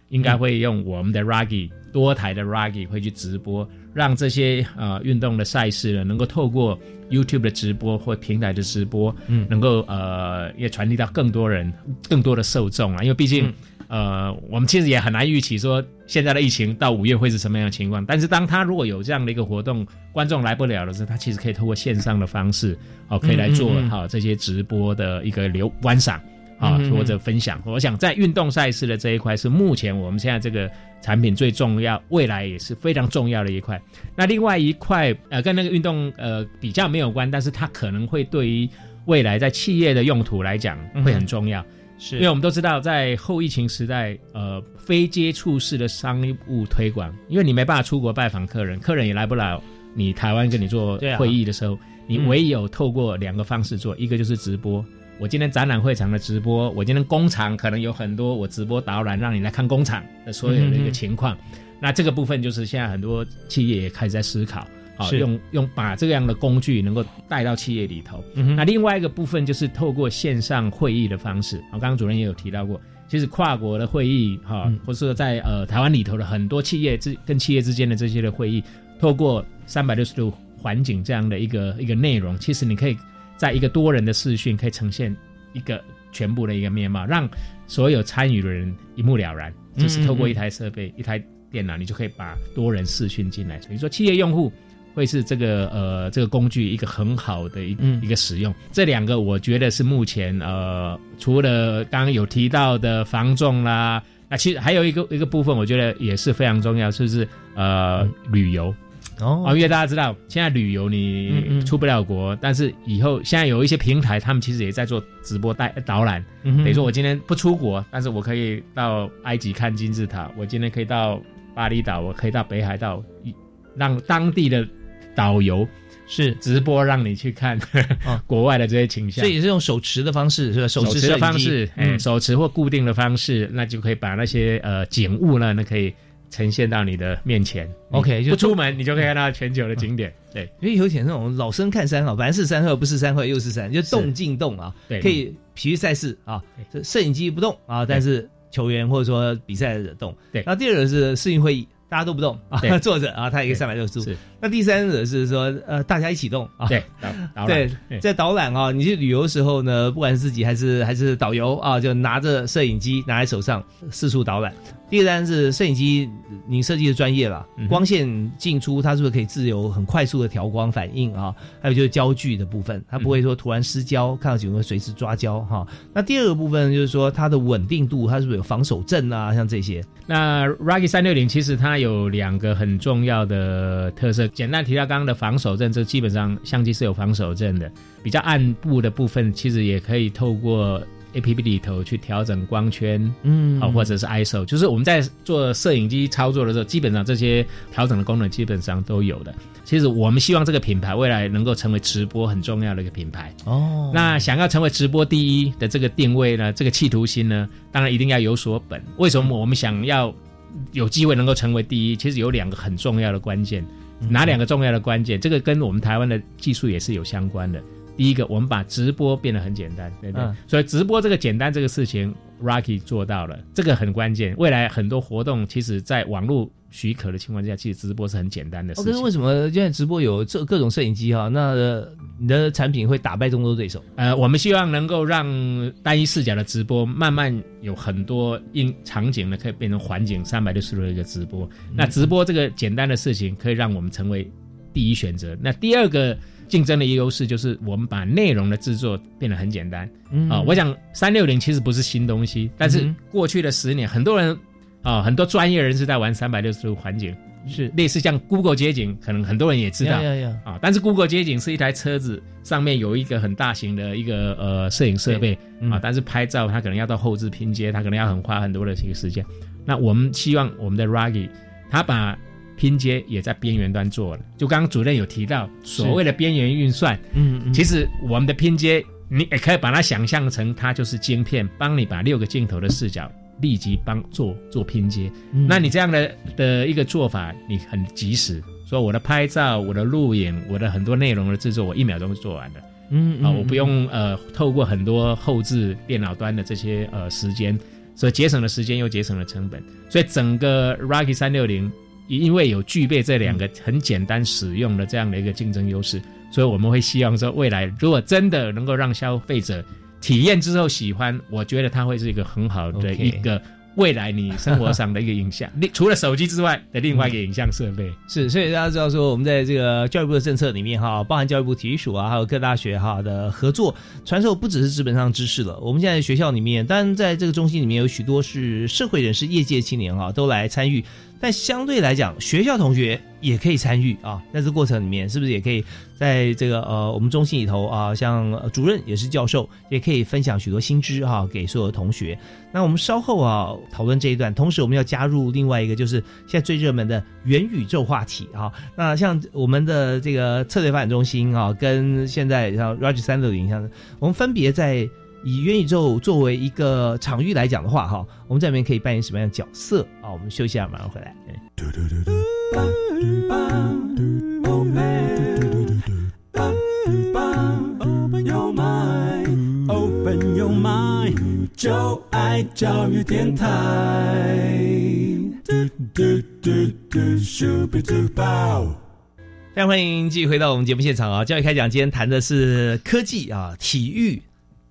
应该会用我们的 Ruggy 多台的 Ruggy 会去直播，让这些呃运动的赛事呢，能够透过 YouTube 的直播或平台的直播，嗯。能够呃也传递到更多人、更多的受众啊，因为毕竟。嗯呃，我们其实也很难预期说现在的疫情到五月会是什么样的情况。但是当他如果有这样的一个活动，观众来不了的时候，他其实可以通过线上的方式，哦，可以来做好、这些直播的一个流观赏啊或者分享。我想在运动赛事的这一块是目前我们现在这个产品最重要，未来也是非常重要的一块。那另外一块呃跟那个运动呃比较没有关，但是它可能会对于未来在企业的用途来讲会很重要。是因为我们都知道，在后疫情时代，呃，非接触式的商务推广，因为你没办法出国拜访客人，客人也来不了你台湾跟你做会议的时候，你嗯唯有透过两个方式做，一个就是直播。我今天展览会场的直播，我今天工厂可能有很多我直播导览，让你来看工厂的所有的一个情况。那这个部分就是现在很多企业也开始在思考，好、是。用用把这样的工具能够带到企业里头。那另外一个部分就是透过线上会议的方式，啊，刚刚主任也有提到过，其实跨国的会议哈、嗯。或是说在呃台湾里头的很多企业之跟企业之间的这些的会议，透过三百六十度环境这样的一个一个内容，其实你可以在一个多人的视讯可以呈现一个全部的一个面貌，让所有参与的人一目了然，嗯就是透过一台设备、一台电脑，你就可以把多人视讯进来。所以说，企业用户会是这个呃这个工具一个很好的一、嗯一个使用。这两个我觉得是目前呃除了刚刚有提到的防重啦，那其实还有一个一个部分，我觉得也是非常重要，就是呃旅游。哦因为大家知道，现在旅游嗯你嗯出不了国，但是以后现在有一些平台，他们其实也在做直播带导览。嗯哼等于说我今天不出国，但是我可以到埃及看金字塔，我今天可以到巴厘岛，我可以到北海道，一让当地的导游是直播让你去看 *laughs* 国外的这些倾向。所以也是用手持的方式，是吧？手持的方式，哎、嗯手持或固定的方式，那就可以把那些呃景物呢，那可以呈现到你的面前。OK，就不出门，你就可以看到全球的景点。对，因为有点那种老生看山啊，凡是山，后不是山，后又是山，就动静动啊。对可以体育赛事啊，这摄影机不动啊，但是球员或者说比赛的动。对那第二个是世运会议，大家都不动啊，对。坐着啊，它一个三百六十度。那第三者是说，呃，大家一起动啊，对对，对。在导览啊，你去旅游的时候呢，不管是自己还是还是导游啊，就拿着摄影机拿在手上四处导览。第二单是摄影机，你设计的专业了，嗯光线进出它是不是可以自由很快速的调光反应啊？还有就是焦距的部分，它不会说突然失焦，看到景会随时抓焦哈。那第二个部分就是说它的稳定度，它是不是有防守震啊？像这些，那 Rocky 三六零其实它有两个很重要的特色，简单提到刚刚的防守震，这基本上相机是有防守震的。比较暗部的部分，其实也可以透过 A P P 里头去调整光圈，嗯啊，或者是 ISO，就是我们在做摄影机操作的时候，基本上这些调整的功能基本上都有的。其实我们希望这个品牌未来能够成为直播很重要的一个品牌。哦那想要成为直播第一的这个定位呢，这个企图心呢，当然一定要有所本。为什么我们想要有机会能够成为第一？其实有两个很重要的关键，哪两个重要的关键？这个跟我们台湾的技术也是有相关的。第一个，我们把直播变得很简单，对不对？嗯所以直播这个简单这个事情，Rocky 做到了，这个很关键。未来很多活动，其实在网络许可的情况下，其实直播是很简单的事哦，情。可是为什么现在直播有这各种摄影机哈、那、呃你的产品会打败众多对手？呃，我们希望能够让单一视角的直播慢慢有很多应场景呢，可以变成环境三百六十度的一个直播。那直播这个简单的事情，可以让我们成为第一选择。那第二个竞争的优势就是我们把内容的制作变得很简单。嗯啊、我想三六零其实不是新东西，但是嗯过去的十年，很多人啊、很多专业人士在玩三百六十度环境。是类似像 Google 街景，可能很多人也知道啊。但是 Google 街景是一台车子上面有一个很大型的一个呃摄影设备嗯啊，但是拍照它可能要到后置拼接，它可能要很花很多的这个时间。那我们希望我们的 Ruggy 它把拼接也在边缘端做了，就刚刚主任有提到所谓的边缘运算，嗯嗯。其实我们的拼接你也可以把它想象成它就是晶片，帮你把六个镜头的视角。立即帮做做拼接，嗯。那你这样的的一个做法，你很及时，说我的拍照、我的录影、我的很多内容的制作，我一秒钟就做完了。嗯啊，我不用呃透过很多后置电脑端的这些呃时间，所以节省了时间又节省了成本，所以整个 Rocky 三六零因为有具备这两个很简单使用的这样的一个竞争优势，所以我们会希望说未来如果真的能够让消费者体验之后喜欢，我觉得它会是一个很好的一个未来你生活上的一个影像，*laughs* 另除了手机之外的另外一个影像设备。是，所以大家知道说，我们在这个教育部的政策里面哈，包含教育部体育署啊，还有各大学哈的合作，传授不只是纸本上知识了。我们现在学校里面，当然在这个中心里面有许多是社会人士、业界青年哈，都来参与。但相对来讲，学校同学也可以参与啊，在这过程里面，是不是也可以在这个呃我们中心里头啊，像主任也是教授，也可以分享许多新知哈、给所有的同学。那我们稍后啊讨论这一段，同时我们要加入另外一个就是现在最热门的元宇宙话题啊。那像我们的这个策略发展中心啊，跟现在像 Roger 三六零像，我们分别在以元宇宙作为一个场域来讲的话哈，我们在里面可以扮演什么样的角色啊？我们休息一下，马上回来。Open your mind, open your mind，就爱教育电台。嘟嘟嘟嘟，Super Duper。非常欢迎继续回到我们节目现场啊！教育开讲，今天谈的是科技啊、体育，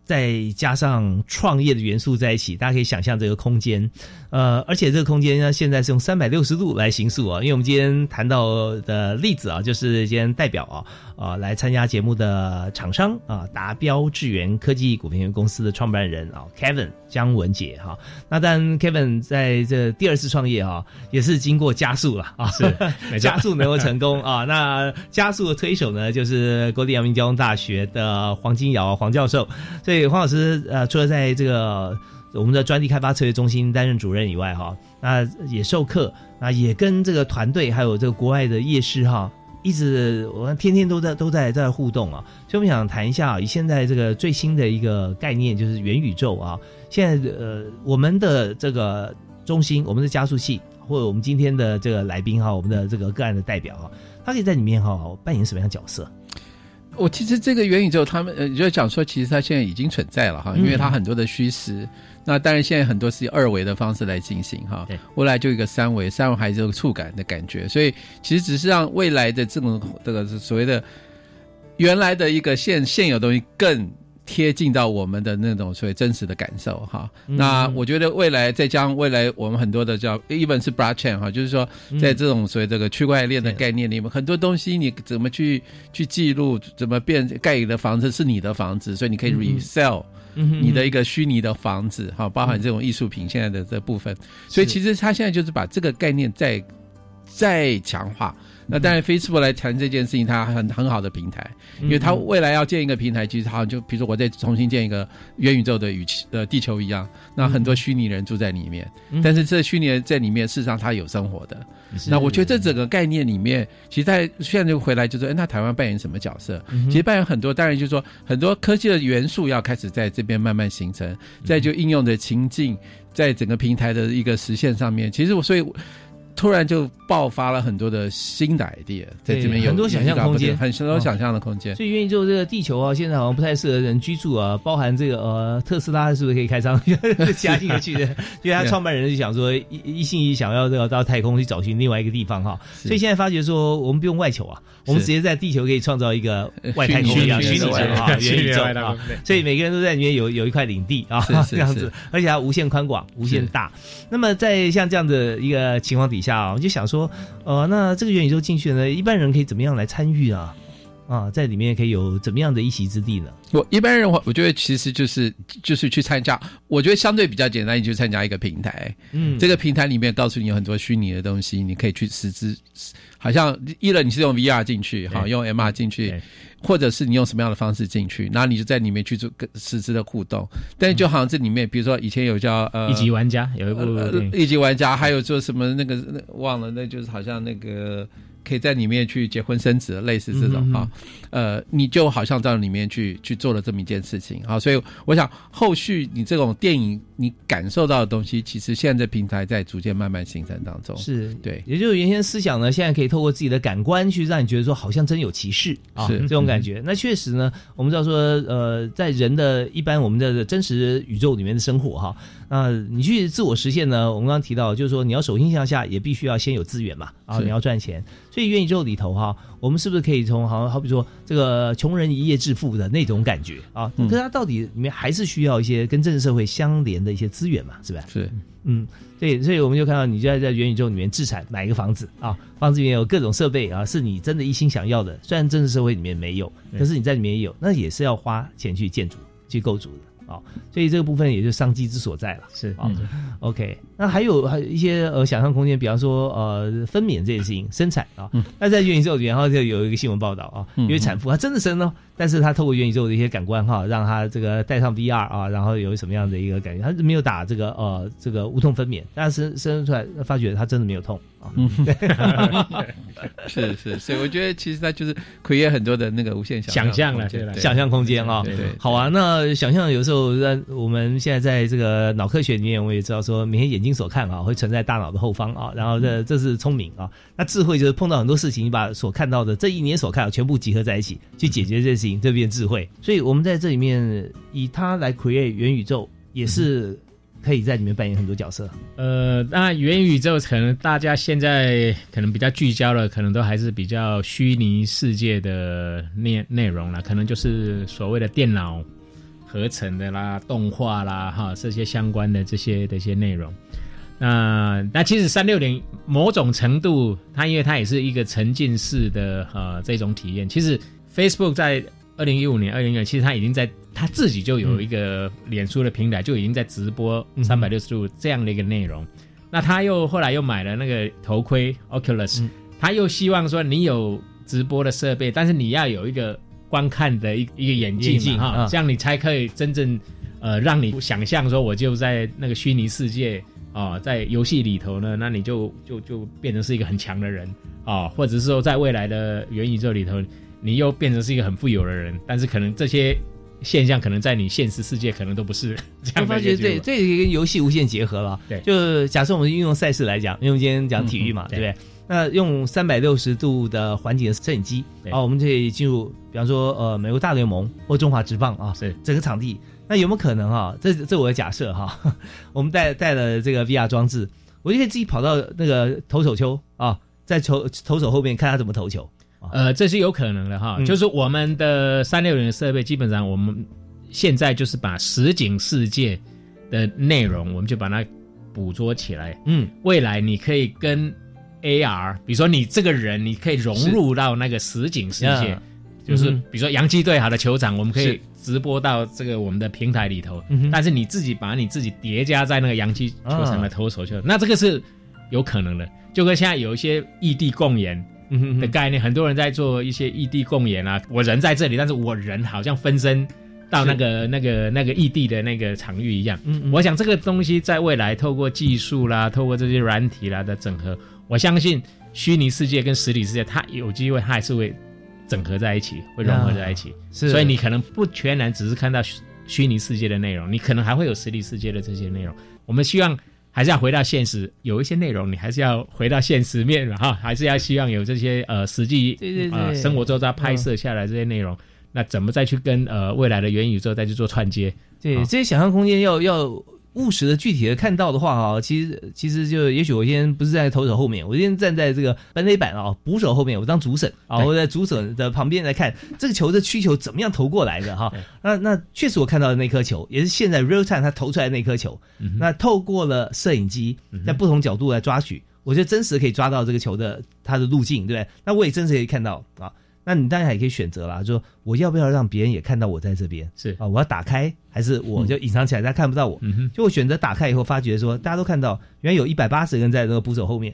再加上创业的元素在一起，大家可以想象这个空间。呃，而且这个空间呢，现在是用三百六十度来形塑啊，因为我们今天谈到的例子啊，就是今天代表啊啊来参加节目的厂商啊，达标智源科技股份有限公司的创办人啊，Kevin 姜文杰哈、那但 Kevin 在这第二次创业啊，也是经过加速了啊，是没加速能够成功啊。*laughs* 那加速的推手呢，就是国立阳明交通大学的黄金尧黄教授。所以黄老师呃，除了在这个我们的专利开发策略中心担任主任以外哈，那也授课，那也跟这个团队还有这个国外的夜市哈。一直我们天天都在都在在互动啊，所以我们想谈一下，以现在这个最新的一个概念就是元宇宙啊，现在呃我们的这个中心，我们的加速器，或者我们今天的这个来宾哈，我们的这个个案的代表哈，他可以在里面哈扮演什么样的角色？我其实这个元宇宙，他们呃，就讲说，其实它现在已经存在了哈，因为它很多的虚实。那当然，现在很多是以二维的方式来进行哈，未来就一个三维，三维还是有触感的感觉，所以其实只是让未来的这种这个所谓的原来的一个现现有东西更。贴近到我们的那种所谓真实的感受哈，那我觉得未来再将未来我们很多的叫一本是 blockchain 哈，就是说在这种所谓这个区块链的概念里面，很多东西你怎么去去记录，怎么变盖你的房子是你的房子，所以你可以 resell 你的一个虚拟的房子哈，包含这种艺术品现在的这部分，所以其实他现在就是把这个概念再再强化。那当然，Facebook 来谈这件事情，它很很好的平台，因为它未来要建一个平台，其实好像就比如说我再重新建一个元宇宙的宇呃地球一样，那很多虚拟人住在里面，但是这虚拟人在里面，事实上他有生活的。那我觉得这整个概念里面，其实在现在就回来就说，哎，那台湾扮演什么角色？其实扮演很多，当然就是说很多科技的元素要开始在这边慢慢形成，再就应用的情境，在整个平台的一个实现上面，其实我所以。突然就爆发了很多的新的 idea，在这边有很多想象空间，很多想象的空间。所以，愿意做这个地球啊，现在好像不太适合人居住啊。包含这个呃，特斯拉是不是可以开张 *laughs* 加进去的？*laughs* 因为他创办人就想说一一心一意想要这个到太空去找寻另外一个地方哈。所以现在发觉说，我们不用外求啊，我们直接在地球可以创造一个外太空一样虚拟的啊，元宇宙啊。所以每个人都在里面有有一块领地啊，这样子，而且它无限宽广、无限大。那么在像这样的一个情况底下。下，我就想说，呃，那这个元宇宙进去呢，一般人可以怎么样来参与啊？啊，在里面可以有怎么样的一席之地呢？我一般人，我我觉得其实就是就是去参加，我觉得相对比较简单，你就参加一个平台，嗯，这个平台里面告诉你有很多虚拟的东西，你可以去实质，好像一了你是用 VR 进去，好用 MR 进去，或者是你用什么样的方式进去，然后你就在里面去做跟实质的互动。但是就好像这里面，比如说以前有叫呃一级玩家，有一部一级玩家，还有做什么那个忘了，那就是好像那个。可以在里面去结婚生子，类似这种哈，呃，你就好像到里面去去做了这么一件事情啊，所以我想后续你这种电影你感受到的东西，其实现在平台在逐渐慢慢形成当中，是。对，也就是原先思想呢，现在可以透过自己的感官去让你觉得说好像真有其事啊，这种感觉。那确实呢，我们知道说，呃，在人的一般我们的真实宇宙里面的生活哈。那你去自我实现呢？我们刚刚提到，就是说你要手心向下，也必须要先有资源嘛，啊，你要赚钱。所以元宇宙里头哈，我们是不是可以从好好比说这个穷人一夜致富的那种感觉啊？可是它到底里面还是需要一些跟政治社会相连的一些资源嘛，是吧？是，嗯，对，所以我们就看到你就在在元宇宙里面自产买一个房子啊，房子里面有各种设备啊，是你真的一心想要的。虽然政治社会里面没有，可是你在里面也有，那也是要花钱去建筑、去构筑的。哦，所以这个部分也就商机之所在了。是啊，OK。那还有还有一些呃想象空间，比方说呃分娩这件事情，生产啊。那在元宇宙里面，然后就有一个新闻报道啊，因为产妇她真的生了，但是她透过元宇宙的一些感官哈，让她这个戴上 VR 啊，然后有什么样的一个感觉？她没有打这个呃这个无痛分娩，但是生出来发觉她真的没有痛。嗯，是 *laughs* 是，所以我觉得其实它就是 create 很多的那个无限想象了，想象空间啊。对对，好啊。那想象有时候在我们现在在这个脑科学里面，我也知道说，每天眼睛所看啊，会存在大脑的后方啊。然后这这是聪明啊。那智慧就是碰到很多事情，你把所看到的这一年所看到全部集合在一起，去解决这事情，这变智慧。所以我们在这里面以它来 create 元宇宙，也是。可以在里面扮演很多角色。呃，那元宇宙可能大家现在可能比较聚焦了，可能都还是比较虚拟世界的内内容了，可能就是所谓的电脑合成的啦、动画啦，哈，这些相关的这些的一些内容。那那其实三六零某种程度，它因为它也是一个沉浸式的呃这种体验。其实 Facebook 在二零一五年、二零一六，其实它已经在。它自己就有一个脸书的平台，就已经在直播三百六十度这样的一个内容。那他又后来又买了那个头盔 Oculus，他又希望说你有直播的设备，但是你要有一个观看的一一个眼镜哈，这样你才可以真正呃让你想象说我就在那个虚拟世界啊，在游戏里头呢，那你就就就变成是一个很强的人啊，或者是说在未来的元宇宙里头，你又变成是一个很富有的人，但是可能这些。现象，可能在你现实世界可能都不是 *laughs* 这样的发觉对，这也跟游戏无限结合了。对，就假设我们运用赛事来讲，因为我们今天讲体育嘛，对不对？那用三百六十度的环境摄影机啊，我们可以进入，比方说呃，美国大联盟或中华职棒啊，是整个场地。那有没有可能哈？这这我的假设哈，*laughs* 我们带带了这个 VR 装置，我就可以自己跑到那个投手丘啊，在投投手后面看他怎么投球。呃，这是有可能的哈，就是我们的三六零的设备，基本上我们现在就是把实景世界的内容，我们就把它捕捉起来。嗯，未来你可以跟 AR，比如说你这个人，你可以融入到那个实景世界，就是比如说洋基队好的球场，我们可以直播到这个我们的平台里头。但是你自己把你自己叠加在那个洋基球场的投手球，那这个是有可能的，就跟现在有一些异地共演。的概念，很多人在做一些异地共演啊。我人在这里，但是我人好像分身到那个那个那个异地的那个场域一样。嗯，我想这个东西在未来透过技术啦，透过这些软体啦的整合，我相信虚拟世界跟实体世界，它有机会它还是会整合在一起，会融合在一起。是，所以你可能不全然只是看到虚拟世界的内容，你可能还会有实体世界的这些内容。我们希望。还是要回到现实，有一些内容你还是要回到现实面哈，还是要希望有这些呃实际呃生活中在拍摄下来这些内容，那怎么再去跟呃未来的元宇宙再去做串接？对，这些想象空间要要。务实的、具体的看到的话啊，其实其实就也许我今天不是在投手后面，我今天站在这个本垒板啊捕手后面，我当主审啊，我在主审的旁边来看这个球的需求怎么样投过来的哈。那那确实我看到的那颗球，也是现在 real time 他投出来的那颗球。那透过了摄影机，在不同角度来抓取，我觉得真实可以抓到这个球的它的路径，对不对？那我也真实可以看到啊。那你当然也可以选择啦，就说我要不要让别人也看到我在这边？是啊，我要打开，还是我就隐藏起来，大家看不到我？就我选择打开以后，发觉说大家都看到，原来有一百八十个人在那个捕手后面，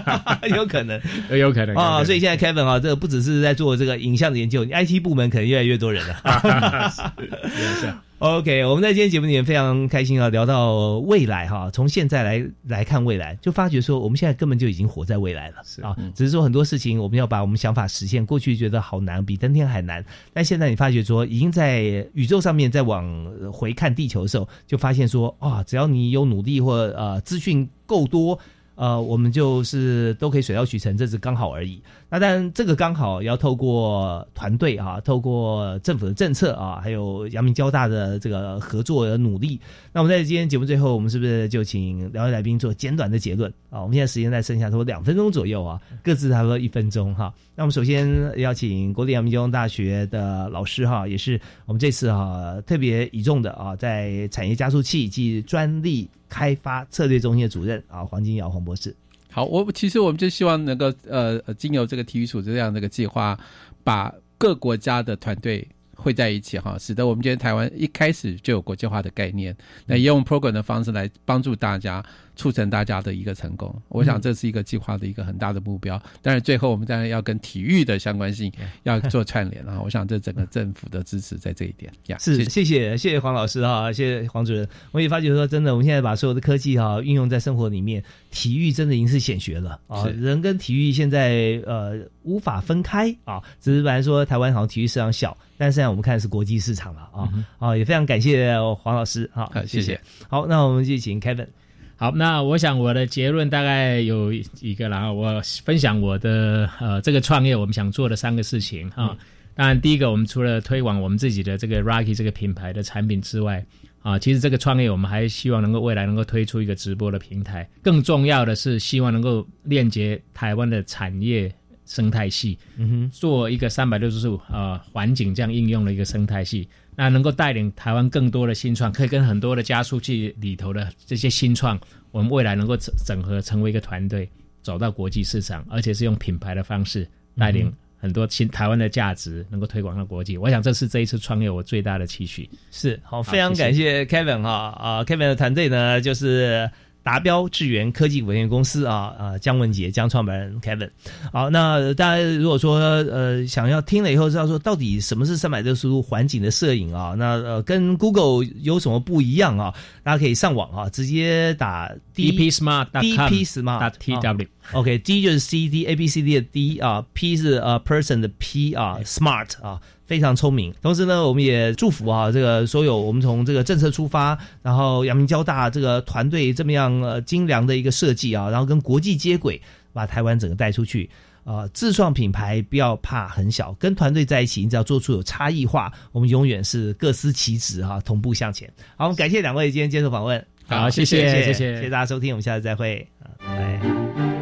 *laughs* 有可能，有可能啊。所以现在 Kevin 啊，这个不只是在做这个影像的研究，你 IT 部门可能越来越多人了。*laughs* 是。OK，我们在今天节目里面非常开心啊，聊到未来哈，从现在来来看未来，就发觉说我们现在根本就已经活在未来了啊，只是说很多事情我们要把我们想法实现，过去觉得好难，比登天还难，但现在你发觉说已经在宇宙上面在往回看地球的时候，就发现说啊，只要你有努力或呃资讯够多。呃，我们就是都可以水到渠成，这是刚好而已。那当然，这个刚好要透过团队啊，透过政府的政策啊，还有阳明交大的这个合作的努力。那我们在今天节目最后，我们是不是就请两位来宾做简短的结论啊？我们现在时间在剩下差不多两分钟左右啊，各自差不多一分钟哈。那我们首先邀请国立阳明交通大学的老师哈，也是我们这次哈特别倚重的啊，在产业加速器及专利。开发策略中心的主任啊，黄金尧黄博士。好，我其实我们就希望能够呃，经由这个体育署这样的一个计划，把各国家的团队汇在一起哈，使得我们今天台湾一开始就有国际化的概念，那也用 program 的方式来帮助大家。促成大家的一个成功，我想这是一个计划的一个很大的目标。但是最后我们当然要跟体育的相关性 *laughs* 要做串联啊！我想这整个政府的支持在这一点呀。是，谢谢谢谢黄老师哈，谢谢黄主任。我也发觉说，真的，我们现在把所有的科技哈运用在生活里面，体育真的已经是显学了啊！人跟体育现在呃无法分开啊，只是本来说台湾好像体育市场小，但现在我们看的是国际市场了啊！啊，也非常感谢黄老师啊，谢谢。好，那我们就请 Kevin。好，那我想我的结论大概有一个然后我分享我的呃这个创业我们想做的三个事情哈。当然，第一个我们除了推广我们自己的这个 Rocky 这个品牌的产品之外，啊，其实这个创业我们还希望能够未来能够推出一个直播的平台。更重要的是，希望能够链接台湾的产业生态系，嗯哼，做一个三百六十度呃环境这样应用的一个生态系。那能够带领台湾更多的新创，可以跟很多的加速器里头的这些新创，我们未来能够整整合成为一个团队，走到国际市场，而且是用品牌的方式带领很多新台湾的价值，能够推广到国际。我想这是这一次创业我最大的期许。是好，非常感谢 Kevin 哈啊，Kevin 的团队呢就是。达标智源科技有限公司啊啊，姜文杰姜创办人 Kevin，好，那大家如果说呃想要听了以后知道说到底什么是三百六十度环境的摄影啊，那呃跟 Google 有什么不一样啊？大家可以上网啊，直接打 DP Smart DP Smart T W OK D 就是 C D A B C D 的 D 啊，P 是呃 person 的 P 啊，Smart 啊。非常聪明。同时呢，我们也祝福啊，这个所有我们从这个政策出发，然后阳明交大这个团队这么样呃精良的一个设计啊，然后跟国际接轨，把台湾整个带出去。啊，自创品牌不要怕很小，跟团队在一起，你只要做出有差异化，我们永远是各司其职哈，同步向前。好，我们感谢两位今天接受访问，好，谢谢谢谢谢谢大家收听，我们下次再会，拜拜。